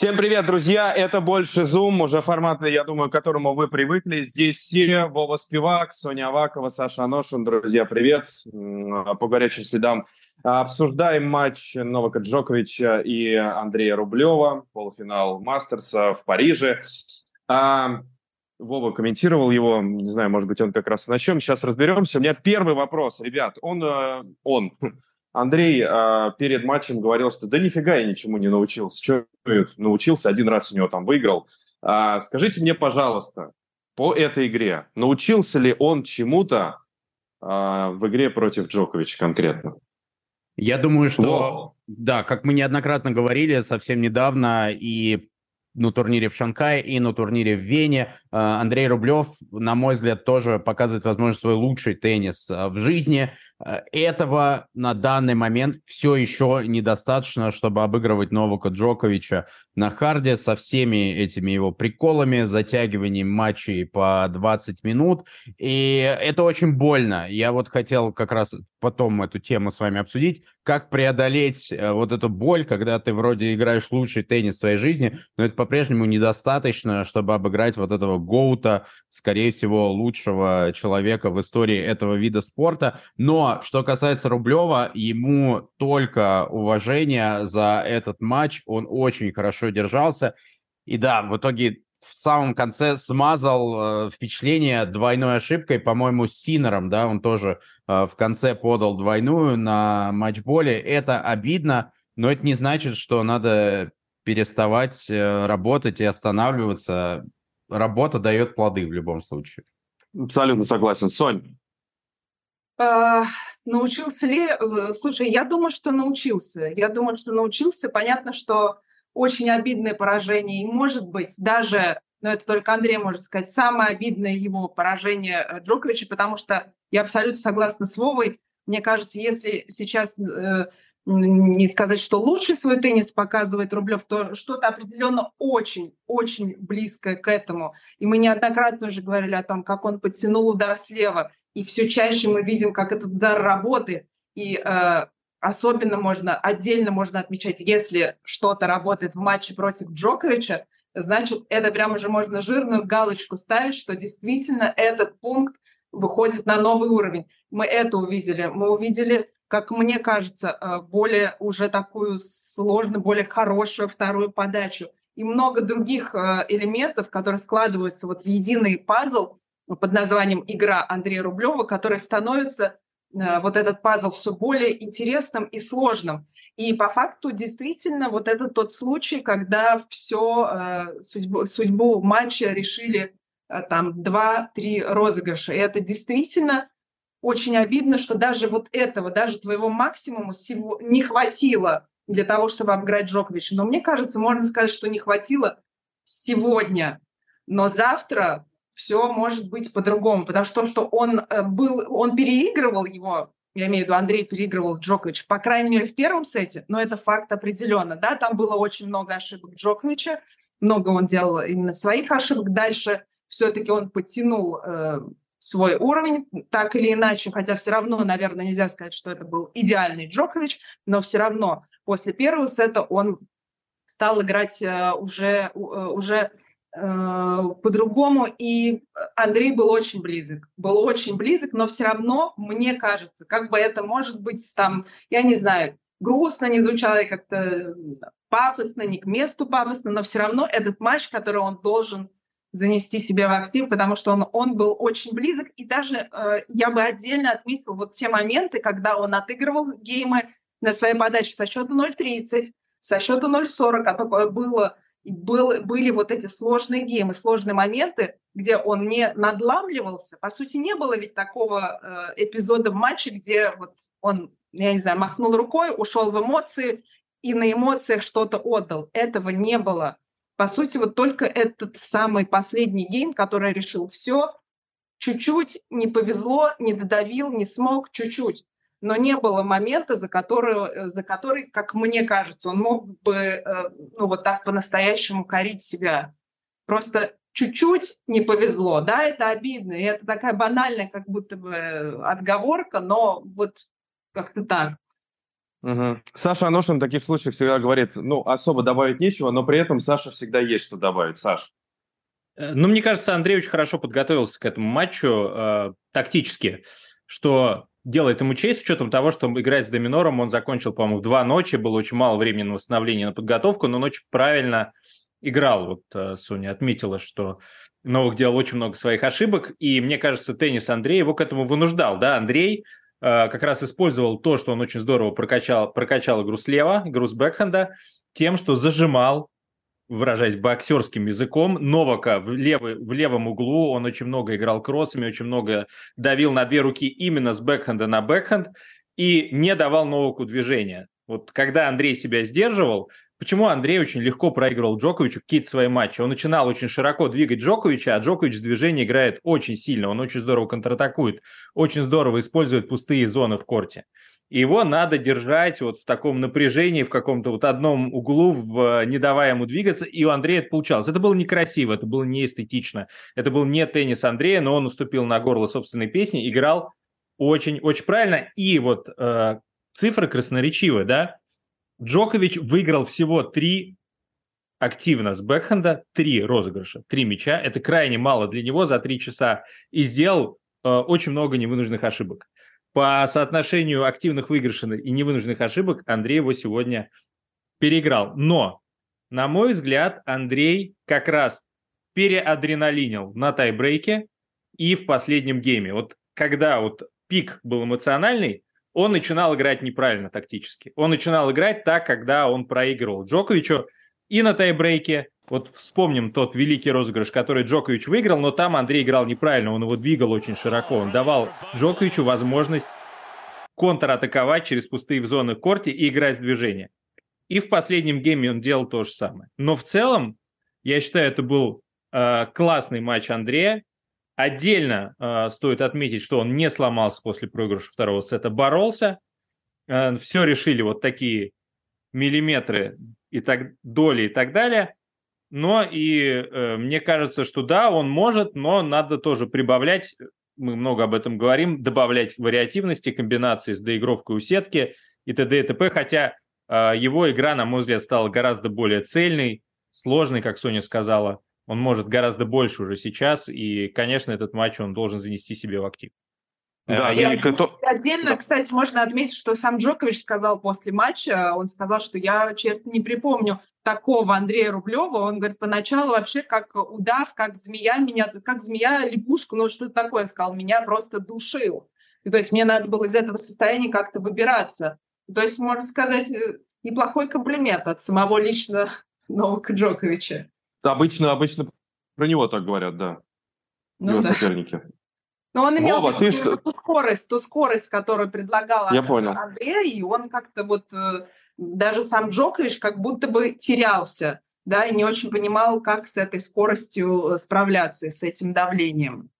Всем привет, друзья! Это «Больше Zoom», уже формат, я думаю, к которому вы привыкли. Здесь все, Вова Спивак, Соня Авакова, Саша Аношин. Друзья, привет! По горячим следам обсуждаем матч Новака Джоковича и Андрея Рублева, полуфинал Мастерса в Париже. А, Вова комментировал его, не знаю, может быть, он как раз начнем. Сейчас разберемся. У меня первый вопрос, ребят. Он, э, он Андрей э, перед матчем говорил, что да нифига я ничему не научился. Что научился, один раз у него там выиграл. Э, скажите мне, пожалуйста, по этой игре, научился ли он чему-то э, в игре против Джоковича конкретно? Я думаю, что, Во. да, как мы неоднократно говорили совсем недавно, и на турнире в Шанхае и на турнире в Вене. Андрей Рублев, на мой взгляд, тоже показывает, возможно, свой лучший теннис в жизни. Э, этого на данный момент все еще недостаточно, чтобы обыгрывать Новака Джоковича на харде со всеми этими его приколами, затягиванием матчей по 20 минут. И это очень больно. Я вот хотел как раз потом эту тему с вами обсудить, как преодолеть э, вот эту боль, когда ты вроде играешь лучший теннис в своей жизни, но это по-прежнему недостаточно, чтобы обыграть вот этого гоута, скорее всего, лучшего человека в истории этого вида спорта. Но что касается Рублева, ему только уважение за этот матч. Он очень хорошо держался. И да, в итоге в самом конце смазал э, впечатление двойной ошибкой, по-моему, с Синером, да, он тоже э, в конце подал двойную на матчболе. Это обидно, но это не значит, что надо переставать э, работать и останавливаться. Работа дает плоды в любом случае. Абсолютно согласен. Сонь, научился ли? Э, слушай, я думаю, что научился. Я думаю, что научился. Понятно, что очень обидное поражение. И, может быть, даже, но это только Андрей может сказать, самое обидное его поражение э, Джоковича, потому что я абсолютно согласна с Вовой. Мне кажется, если сейчас э, не сказать, что лучший свой теннис показывает Рублев, то что-то определенно очень-очень близкое к этому. И мы неоднократно уже говорили о том, как он подтянул удар слева, и все чаще мы видим, как этот удар работает. И э, особенно можно, отдельно можно отмечать, если что-то работает в матче против Джоковича, значит, это прямо уже можно жирную галочку ставить, что действительно этот пункт выходит на новый уровень. Мы это увидели. Мы увидели, как мне кажется, э, более уже такую сложную, более хорошую вторую подачу. И много других э, элементов, которые складываются вот в единый пазл, под названием «Игра Андрея Рублева», который становится э, вот этот пазл все более интересным и сложным. И по факту действительно вот это тот случай, когда все э, судьбу, судьбу матча решили э, там два-три розыгрыша. И это действительно очень обидно, что даже вот этого, даже твоего максимума не хватило для того, чтобы обыграть Джоковича. Но мне кажется, можно сказать, что не хватило сегодня. Но завтра все может быть по-другому, потому что то, что он э, был, он переигрывал его, я имею в виду, Андрей переигрывал Джокович, по крайней мере, в первом сете, но это факт определенно, да, там было очень много ошибок Джоковича, много он делал именно своих ошибок, дальше все-таки он подтянул э, свой уровень, так или иначе, хотя все равно, наверное, нельзя сказать, что это был идеальный Джокович, но все равно после первого сета он стал играть э, уже, э, уже по-другому. И Андрей был очень близок, был очень близок, но все равно, мне кажется, как бы это может быть там, я не знаю, грустно не звучало, как-то пафосно, не к месту пафосно, но все равно этот матч, который он должен занести себе в актив, потому что он, он был очень близок. И даже э, я бы отдельно отметил вот те моменты, когда он отыгрывал геймы на своей подаче со счета 0.30, со счета 0.40, а такое было был, были вот эти сложные геймы, сложные моменты, где он не надламливался. По сути, не было ведь такого э, эпизода в матче, где вот он, я не знаю, махнул рукой, ушел в эмоции и на эмоциях что-то отдал. Этого не было. По сути, вот только этот самый последний гейм, который решил все, чуть-чуть не повезло, не додавил, не смог, чуть-чуть но не было момента, за который, э, за который, как мне кажется, он мог бы э, ну, вот так по-настоящему корить себя. Просто чуть-чуть не повезло, да, это обидно, и это такая банальная как будто бы отговорка, но вот как-то так. Угу. Саша Аношин в таких случаях всегда говорит, ну, особо добавить нечего, но при этом Саша всегда есть что добавить. Саш. Э, ну, мне кажется, Андрей очень хорошо подготовился к этому матчу э, тактически, что делает ему честь с учетом того, что играть с Доминором он закончил, по-моему, в два ночи, было очень мало времени на восстановление, на подготовку, но он очень правильно играл. Вот э, Соня отметила, что Новых делал очень много своих ошибок, и мне кажется, теннис Андрей его к этому вынуждал. Да, Андрей э, как раз использовал то, что он очень здорово прокачал, прокачал игру слева, игру с бэкхенда, тем, что зажимал выражаясь боксерским языком, Новака в, левый, в левом углу, он очень много играл кроссами, очень много давил на две руки именно с бэкхенда на бэкхенд и не давал Новаку движения. Вот когда Андрей себя сдерживал, почему Андрей очень легко проигрывал Джоковичу какие-то свои матчи? Он начинал очень широко двигать Джоковича, а Джокович с движения играет очень сильно, он очень здорово контратакует, очень здорово использует пустые зоны в корте его надо держать вот в таком напряжении, в каком-то вот одном углу, в, не давая ему двигаться, и у Андрея это получалось. Это было некрасиво, это было неэстетично, это был не теннис Андрея, но он уступил на горло собственной песни, играл очень-очень правильно, и вот э, цифры красноречивые, да, Джокович выиграл всего три активно с бэкхенда, три розыгрыша, три мяча, это крайне мало для него за три часа, и сделал э, очень много невынужденных ошибок по соотношению активных выигрышей и невынужденных ошибок Андрей его сегодня переиграл. Но, на мой взгляд, Андрей как раз переадреналинил на тайбрейке и в последнем гейме. Вот когда вот пик был эмоциональный, он начинал играть неправильно тактически. Он начинал играть так, когда он проигрывал Джоковичу и на тайбрейке, вот вспомним тот великий розыгрыш, который Джокович выиграл, но там Андрей играл неправильно, он его двигал очень широко. Он давал Джоковичу возможность контратаковать через пустые в зоны корте и играть в движение. И в последнем гейме он делал то же самое. Но в целом, я считаю, это был э, классный матч Андрея. Отдельно э, стоит отметить, что он не сломался после проигрыша второго сета, боролся. Э, все решили вот такие миллиметры и так доли и так далее. Но и э, мне кажется, что да, он может, но надо тоже прибавлять, мы много об этом говорим, добавлять вариативности, комбинации с доигровкой у сетки и т.д. и т.п. Хотя э, его игра, на мой взгляд, стала гораздо более цельной, сложной, как Соня сказала. Он может гораздо больше уже сейчас, и, конечно, этот матч он должен занести себе в актив. Да, и отдельно, отдельно, кстати, можно отметить, что сам Джокович сказал после матча, он сказал, что я, честно, не припомню такого Андрея Рублева. Он говорит, поначалу вообще как удав, как змея меня, как змея лягушку, ну что-то такое, сказал, меня просто душил. И, то есть мне надо было из этого состояния как-то выбираться. То есть, можно сказать, э, неплохой комплимент от самого лично Новака Джоковича. Обычно, обычно про него так говорят, да. Ну, его да. соперники. Но он имел Вова, ты что... ту скорость, ту скорость, которую предлагал Я понял. Андрей, и он как-то вот э, даже сам Джокович как будто бы терялся, да, и не очень понимал, как с этой скоростью э, справляться, с этим давлением.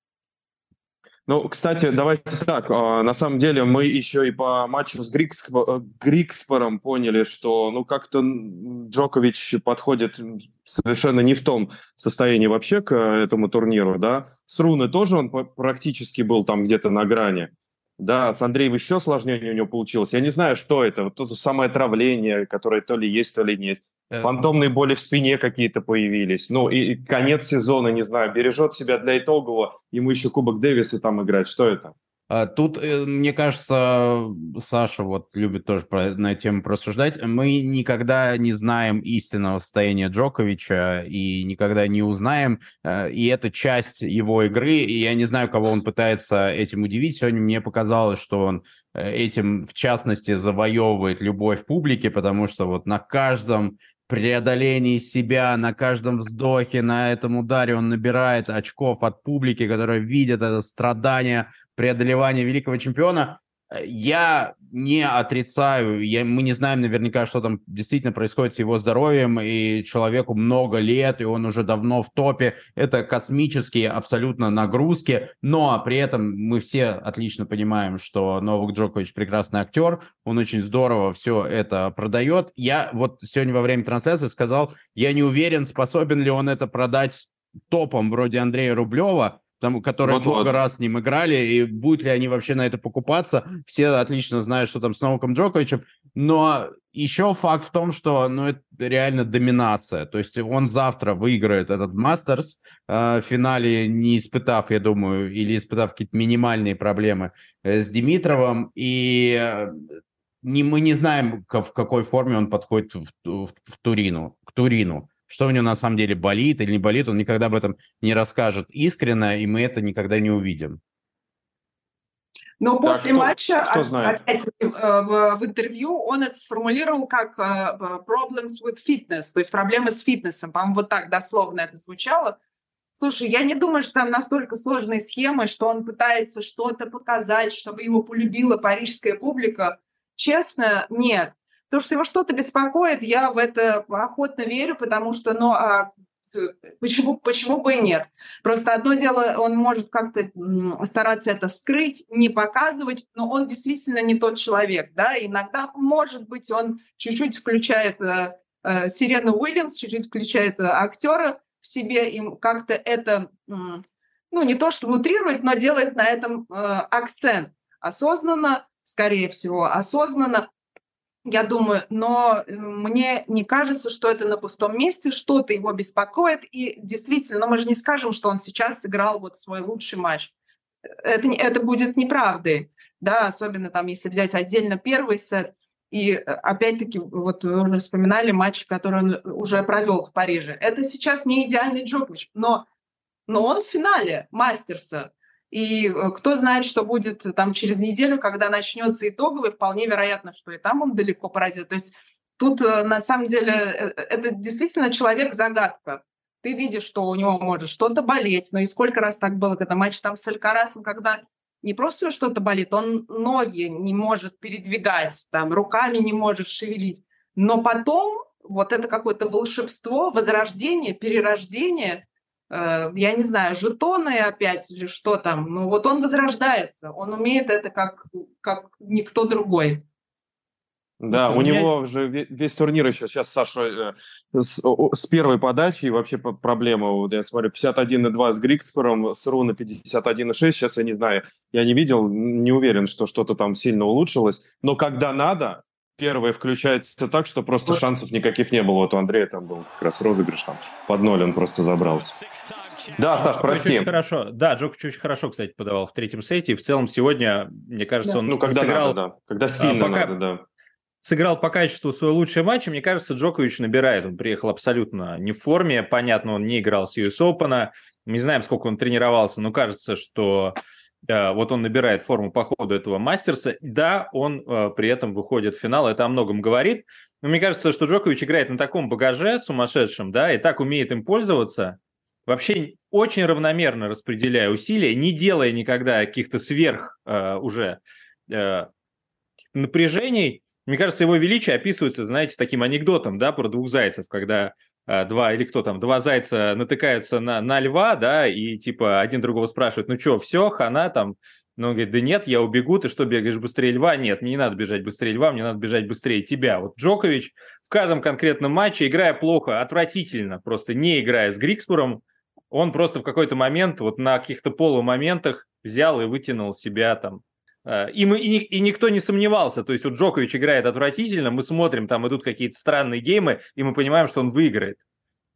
Ну, кстати, давайте так. А, на самом деле мы еще и по матчу с. Э, Грикспором поняли, что ну как-то Джокович подходит совершенно не в том состоянии вообще к этому турниру, да. С Руны тоже он практически был там где-то на грани. Да, с Андреем еще сложнее у него получилось. Я не знаю, что это. Вот то самое отравление, которое то ли есть, то ли нет. Э, Фантомные боли в спине какие-то появились. Ну, и конец сезона, не знаю, бережет себя для итогового. Ему еще Кубок Дэвиса там играть. Что это? А, тут, э, мне кажется, Саша вот любит тоже про, на эту тему просуждать. Мы никогда не знаем истинного состояния Джоковича и никогда не узнаем. Э, и это часть его игры. И я не знаю, кого он пытается этим удивить. Сегодня мне показалось, что он этим, в частности, завоевывает любовь публики, потому что вот на каждом преодолении себя, на каждом вздохе, на этом ударе он набирает очков от публики, которая видит это страдание, преодолевание великого чемпиона. Я не отрицаю, я, мы не знаем наверняка, что там действительно происходит с его здоровьем, и человеку много лет, и он уже давно в топе. Это космические абсолютно нагрузки, но при этом мы все отлично понимаем, что Новак Джокович прекрасный актер, он очень здорово все это продает. Я вот сегодня во время трансляции сказал, я не уверен, способен ли он это продать топом вроде Андрея Рублева, там, которые вот, много вот. раз с ним играли, и будут ли они вообще на это покупаться. Все отлично знают, что там с Новаком Джоковичем. Но еще факт в том, что ну, это реально доминация. То есть он завтра выиграет этот Мастерс э, в финале, не испытав, я думаю, или испытав какие-то минимальные проблемы э, с Димитровым. И э, не, мы не знаем, в какой форме он подходит в, в, в Турину, к Турину. Что у него на самом деле болит или не болит, он никогда об этом не расскажет искренне, и мы это никогда не увидим. Но так, после кто, матча, кто знает? опять э, в, в интервью, он это сформулировал как uh, problems with fitness, то есть проблемы с фитнесом. По-моему, вот так дословно это звучало. Слушай, я не думаю, что там настолько сложные схемы, что он пытается что-то показать, чтобы его полюбила парижская публика. Честно, нет. То, что его что-то беспокоит, я в это охотно верю, потому что, ну, а почему, почему бы и нет? Просто одно дело, он может как-то стараться это скрыть, не показывать, но он действительно не тот человек, да, иногда, может быть, он чуть-чуть включает э, э, Сирену Уильямс, чуть-чуть включает э, актера в себе, им как-то это, ну, не то чтобы утрирует, но делает на этом э, акцент. Осознанно, скорее всего, осознанно, я думаю, но э, мне не кажется, что это на пустом месте, что-то его беспокоит. И действительно, но мы же не скажем, что он сейчас сыграл вот свой лучший матч. Это, это будет неправдой, да, особенно там, если взять отдельно первый сет. И э, опять-таки, вот вы уже вспоминали матч, который он уже провел в Париже. Это сейчас не идеальный Джокович, но, но он в финале Мастерса. И э, кто знает, что будет там через неделю, когда начнется итоговый, вполне вероятно, что и там он далеко пройдет. То есть тут э, на самом деле э, это действительно человек-загадка. Ты видишь, что у него может что-то болеть, но и сколько раз так было, когда матч там с Алькарасом, когда не просто что-то болит, он ноги не может передвигать, там, руками не может шевелить. Но потом вот это какое-то волшебство, возрождение, перерождение, Э, я не знаю, жетоны опять или что там, ну вот он возрождается, он умеет это как, как никто другой. Да, у него же весь турнир еще сейчас, Саша, э, с, с первой подачи и вообще проблема, вот я смотрю, 51,2 с Грикспором, с Руна 51,6, сейчас я не знаю, я не видел, не уверен, что что-то там сильно улучшилось, но когда надо, первое включается так, что просто шансов никаких не было. Вот у Андрея там был как раз розыгрыш там под ноль, он просто забрался. Да, Стас, прости. Очень хорошо. Да, Джокович очень хорошо, кстати, подавал в третьем сете. В целом сегодня, мне кажется, да. он ну, когда сыграл... Надо, да. Когда а, сильно пока... надо, да. Сыграл по качеству свой лучший матч, и мне кажется, Джокович набирает. Он приехал абсолютно не в форме. Понятно, он не играл с US Open. Не знаем, сколько он тренировался, но кажется, что вот он набирает форму по ходу этого мастерса, да, он э, при этом выходит в финал, это о многом говорит, но мне кажется, что Джокович играет на таком багаже сумасшедшем, да, и так умеет им пользоваться, вообще очень равномерно распределяя усилия, не делая никогда каких-то сверх э, уже э, напряжений. Мне кажется, его величие описывается, знаете, таким анекдотом, да, про двух зайцев, когда Э, два или кто там, два зайца натыкаются на, на льва, да, и типа один другого спрашивает, ну что, все, хана там, ну, он говорит, да нет, я убегу, ты что, бегаешь быстрее льва? Нет, мне не надо бежать быстрее льва, мне надо бежать быстрее тебя. Вот Джокович в каждом конкретном матче, играя плохо, отвратительно, просто не играя с Грикспуром, он просто в какой-то момент, вот на каких-то полумоментах взял и вытянул себя там Э, и, мы, и, и никто не сомневался. То есть вот Джокович играет отвратительно, мы смотрим, там идут какие-то странные геймы, и мы понимаем, что он выиграет.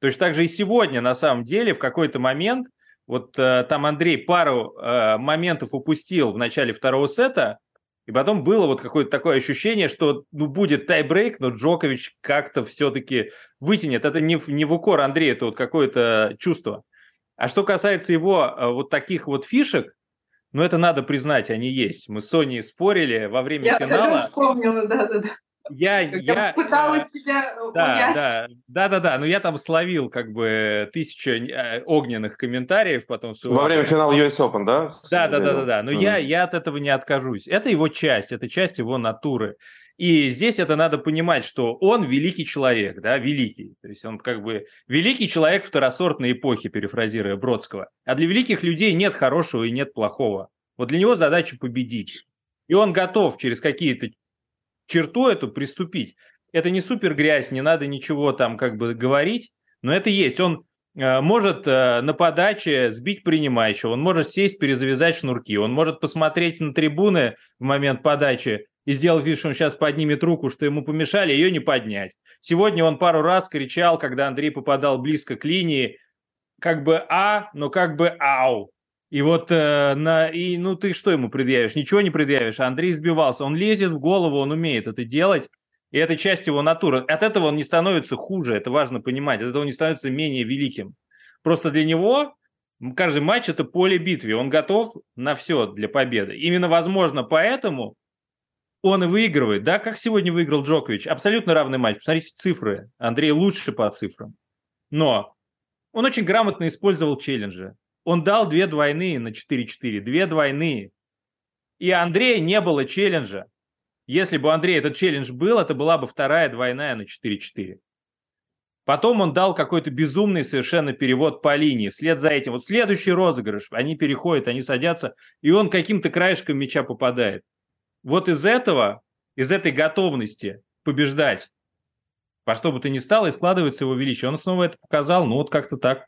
То есть также и сегодня, на самом деле, в какой-то момент, вот э, там Андрей пару э, моментов упустил в начале второго сета, и потом было вот какое-то такое ощущение, что ну, будет тайбрейк, но Джокович как-то все-таки вытянет. Это не, не в укор Андрея, это вот какое-то чувство. А что касается его э, вот таких вот фишек, но это надо признать, они есть. Мы с Соней спорили во время я, финала. Я вспомнила, да-да-да. Я, я, пыталась э, тебя да. Да, да, да, да, но я там словил как бы тысячу э, огненных комментариев потом. Во время финала US Open, да? Да, да, да, да, да. Но mm. я, я от этого не откажусь. Это его часть, это часть его натуры. И здесь это надо понимать, что он великий человек, да, великий. То есть он как бы великий человек второсортной эпохи, перефразируя Бродского. А для великих людей нет хорошего и нет плохого. Вот для него задача победить. И он готов через какие-то черту эту приступить. Это не супер грязь, не надо ничего там как бы говорить, но это есть. Он э, может э, на подаче сбить принимающего, он может сесть, перезавязать шнурки, он может посмотреть на трибуны в момент подачи и сделать вид, что он сейчас поднимет руку, что ему помешали, ее не поднять. Сегодня он пару раз кричал, когда Андрей попадал близко к линии, как бы «а», но как бы «ау». И вот э, на и ну ты что ему предъявишь? Ничего не предъявишь. Андрей сбивался. Он лезет в голову, он умеет это делать. И это часть его натуры. От этого он не становится хуже, это важно понимать. От этого он не становится менее великим. Просто для него каждый матч это поле битвы. Он готов на все для победы. Именно, возможно, поэтому он и выигрывает. Да, как сегодня выиграл Джокович. Абсолютно равный матч. Посмотрите цифры. Андрей лучше по цифрам. Но он очень грамотно использовал челленджи. Он дал две двойные на 4-4, две двойные. И Андрея не было челленджа. Если бы у Андрея этот челлендж был, это была бы вторая двойная на 4-4. Потом он дал какой-то безумный совершенно перевод по линии. Вслед за этим, вот следующий розыгрыш, они переходят, они садятся, и он каким-то краешком мяча попадает. Вот из этого, из этой готовности побеждать, во что бы то ни стало, и складывается его величие. Он снова это показал, ну вот как-то так.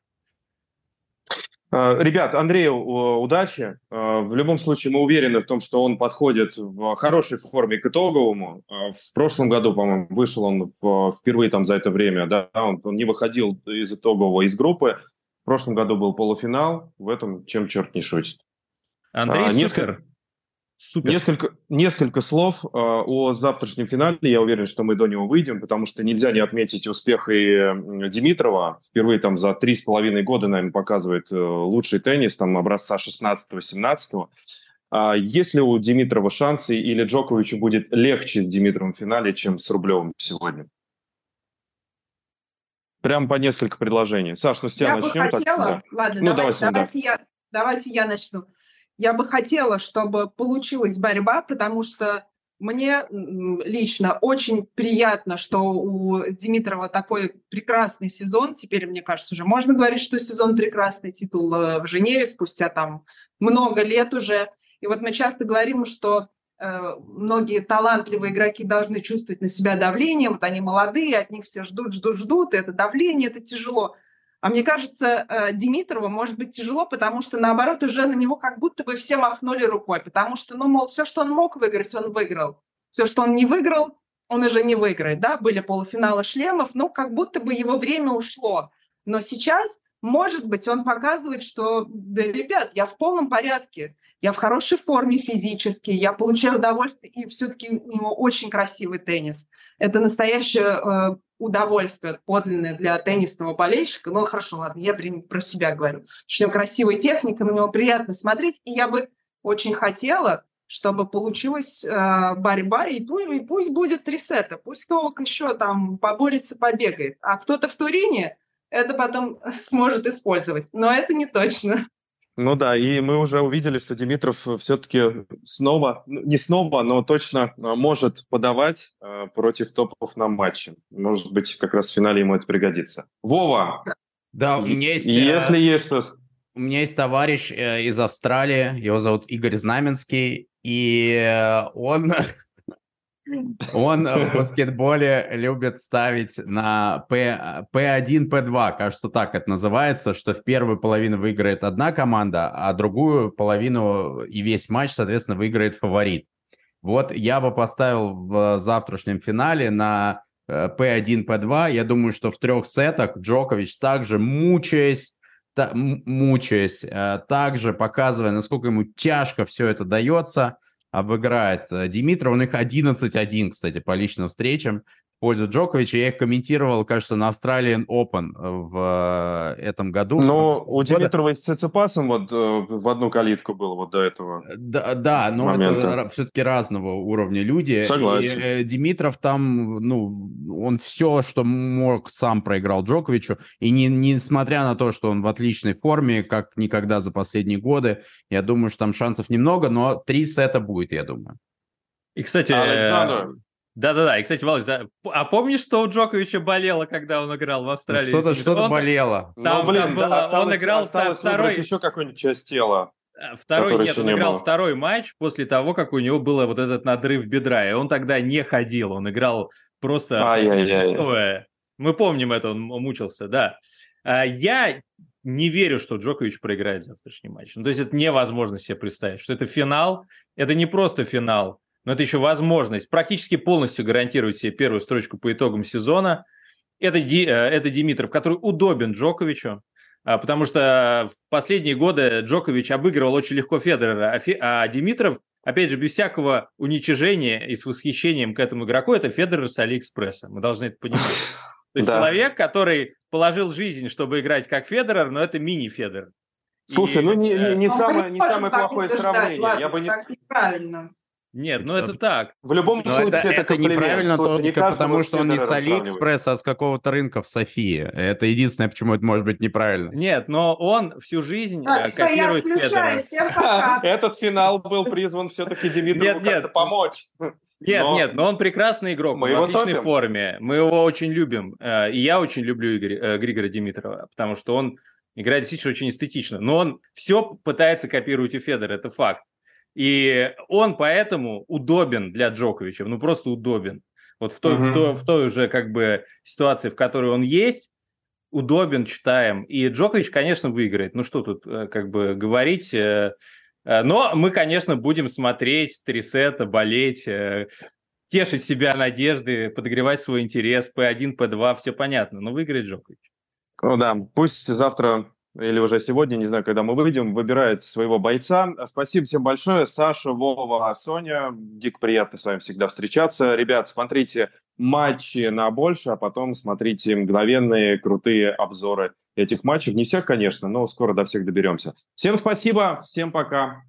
А, ребят, Андрею удачи. А, в любом случае мы уверены в том, что он подходит в хорошей форме к итоговому. В прошлом году, по-моему, вышел он в, впервые там за это время, да, он, он не выходил из итогового из группы. В прошлом году был полуфинал, в этом чем черт не шутит. Андрей а, несколько, Супер. Несколько, несколько слов э, о завтрашнем финале. Я уверен, что мы до него выйдем, потому что нельзя не отметить успех и Димитрова. Впервые там за три с половиной года, наверное, показывает э, лучший теннис, там образца 16-17. А есть ли у Димитрова шансы или Джоковичу будет легче с Димитровым в финале, чем с Рублевым сегодня? Прям по несколько предложений. Саш, ну с тебя я начнем. Бы хотела... Так, да. Ладно, ну, давайте, давайте, давайте, я, давайте я начну. Я бы хотела, чтобы получилась борьба, потому что мне лично очень приятно, что у Димитрова такой прекрасный сезон. Теперь, мне кажется, уже можно говорить, что сезон прекрасный, титул э, в Женеве спустя там много лет уже. И вот мы часто говорим, что э, многие талантливые игроки должны чувствовать на себя давление. Вот они молодые, от них все ждут, ждут, ждут. И это давление, это тяжело. А мне кажется, э, Димитрову может быть тяжело, потому что, наоборот, уже на него как будто бы все махнули рукой, потому что, ну, мол, все, что он мог выиграть, он выиграл. Все, что он не выиграл, он уже не выиграет, да, были полуфиналы шлемов, ну, как будто бы его время ушло. Но сейчас, может быть, он показывает, что, да, ребят, я в полном порядке, я в хорошей форме физически, я получаю удовольствие, и все-таки у него очень красивый теннис. Это настоящее э, удовольствие подлинное для теннисного болельщика. Ну, хорошо, ладно, я про себя говорю. Что красивая техника, на него приятно смотреть, и я бы очень хотела, чтобы получилась э, борьба, и пусть, и пусть будет три сета, пусть Новак еще там поборется, побегает. А кто-то в Турине это потом сможет использовать. Но это не точно. Ну да, и мы уже увидели, что Димитров все-таки снова, ну, не снова, но точно а, может подавать э, против топов на матче. Может быть, как раз в финале ему это пригодится. Вова! Да, у меня есть... Если есть что... У меня есть товарищ э, из Австралии, его зовут Игорь Знаменский, и э, он Он в баскетболе любит ставить на P, P1, P2, кажется, так это называется, что в первую половину выиграет одна команда, а другую половину и весь матч, соответственно, выиграет фаворит. Вот я бы поставил в завтрашнем финале на P1, э, P2. Я думаю, что в трех сетах Джокович также мучаясь, та, мучаясь, э, также показывая, насколько ему тяжко все это дается, обыграет э, Димитров. У них 11-1, кстати, по личным встречам пользу Джоковича. Я их комментировал, кажется, на Australian Open э, в э, этом году. Но у Димитрова с Цицепасом вот в одну калитку было вот до этого Да, да но момента. это все-таки разного уровня люди. Согласен. И Димитров там, ну, он все, что мог, сам проиграл Джоковичу. И не, несмотря на то, что он в отличной форме, как никогда за последние годы, я думаю, что там шансов немного, но три сета будет, я думаю. И, кстати, Александр, да-да-да, и, кстати, Володь, а помнишь, что у Джоковича болело, когда он играл в Австралии? Ну, что-то что болело. Там, ну, блин, там было, да, осталось, он играл осталось второй... еще какую-нибудь часть тела. Э, второй, нет, он не играл было. второй матч после того, как у него был вот этот надрыв бедра, и он тогда не ходил, он играл просто... Ай-яй-яй. Мы помним это, он мучился, да. Я не верю, что Джокович проиграет завтрашний матч. Ну, то есть это невозможно себе представить, что это финал, это не просто финал, но это еще возможность практически полностью гарантировать себе первую строчку по итогам сезона. Это, Ди, э, это Димитров, который удобен Джоковичу, а, потому что в последние годы Джокович обыгрывал очень легко Федерера, а, Фе, а Димитров, опять же, без всякого уничижения и с восхищением к этому игроку, это Федерер с Алиэкспресса. Мы должны это понимать. То есть да. человек, который положил жизнь, чтобы играть как Федерер, но это мини-Федерер. Слушай, и, ну не, не, не, самое, не самое плохое сравнение. Ладно, я бы не... неправильно. Нет, ну это так. В любом Но случае это, это, это неправильно Слушай, только не потому, что он не с Алиэкспресса, а с какого-то рынка в Софии. Это единственное, почему это может быть неправильно. Нет, но он всю жизнь а, копирует Федора. Этот финал был призван все-таки Димитрову как-то помочь. Нет, но... нет, но он прекрасный игрок, мы он в отличной топим. форме, мы его очень любим, э, и я очень люблю Игорь, э, Григора Димитрова, потому что он играет действительно очень эстетично, но он все пытается копировать у Федора, это факт. И он поэтому удобен для Джоковича, ну просто удобен. Вот в той, uh-huh. в, той, в той уже как бы ситуации, в которой он есть, удобен, читаем. И Джокович, конечно, выиграет. Ну что тут э, как бы говорить... Э, но мы, конечно, будем смотреть три сета, болеть, э, тешить себя надежды, подогревать свой интерес. P1, P2, все понятно. Но выиграет Джокович. Ну да, пусть завтра или уже сегодня, не знаю, когда мы выйдем, выбирает своего бойца. Спасибо всем большое. Саша, Вова, Соня. Дико приятно с вами всегда встречаться. Ребят, смотрите матчи на больше, а потом смотрите мгновенные крутые обзоры этих матчей. Не всех, конечно, но скоро до всех доберемся. Всем спасибо, всем пока.